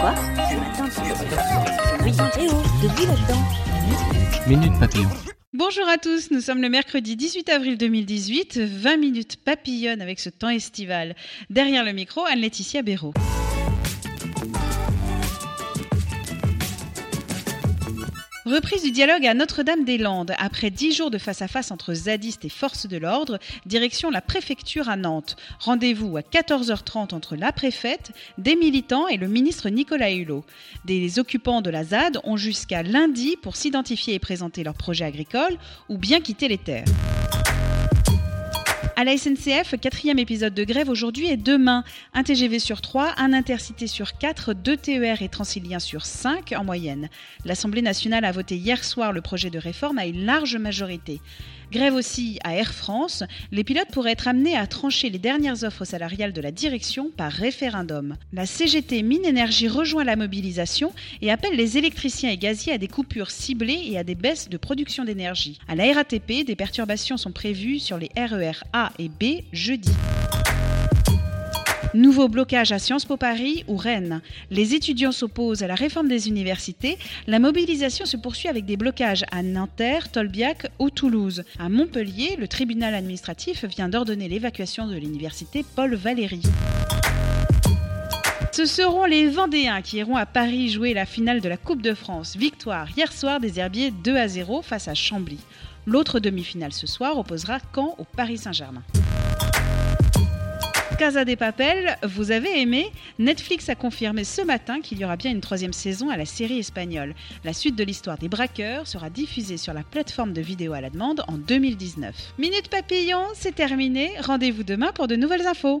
Quoi Ce matin, tu Oui, debout là-dedans. Minute Papillon. Bonjour à tous, nous sommes le mercredi 18 avril 2018, 20 minutes papillonne avec ce temps estival. Derrière le micro, Anne-Laetitia Béraud. Reprise du dialogue à Notre-Dame-des-Landes. Après dix jours de face-à-face entre zadistes et forces de l'ordre, direction la préfecture à Nantes. Rendez-vous à 14h30 entre la préfète, des militants et le ministre Nicolas Hulot. Des occupants de la ZAD ont jusqu'à lundi pour s'identifier et présenter leur projet agricole ou bien quitter les terres. À la SNCF, quatrième épisode de grève aujourd'hui et demain. Un TGV sur 3, un intercité sur 4, deux TER et Transilien sur 5 en moyenne. L'Assemblée nationale a voté hier soir le projet de réforme à une large majorité. Grève aussi à Air France. Les pilotes pourraient être amenés à trancher les dernières offres salariales de la direction par référendum. La CGT Mine Énergie rejoint la mobilisation et appelle les électriciens et gaziers à des coupures ciblées et à des baisses de production d'énergie. À la RATP, des perturbations sont prévues sur les RER A et B jeudi. Nouveau blocage à Sciences Po Paris ou Rennes. Les étudiants s'opposent à la réforme des universités. La mobilisation se poursuit avec des blocages à Nanterre, Tolbiac ou Toulouse. À Montpellier, le tribunal administratif vient d'ordonner l'évacuation de l'université Paul Valéry. Ce seront les Vendéens qui iront à Paris jouer la finale de la Coupe de France. Victoire hier soir des Herbiers 2 à 0 face à Chambly. L'autre demi-finale ce soir opposera Caen au Paris Saint-Germain. Casa des Papel, vous avez aimé Netflix a confirmé ce matin qu'il y aura bien une troisième saison à la série espagnole. La suite de l'histoire des braqueurs sera diffusée sur la plateforme de vidéo à la demande en 2019. Minute Papillon, c'est terminé. Rendez-vous demain pour de nouvelles infos.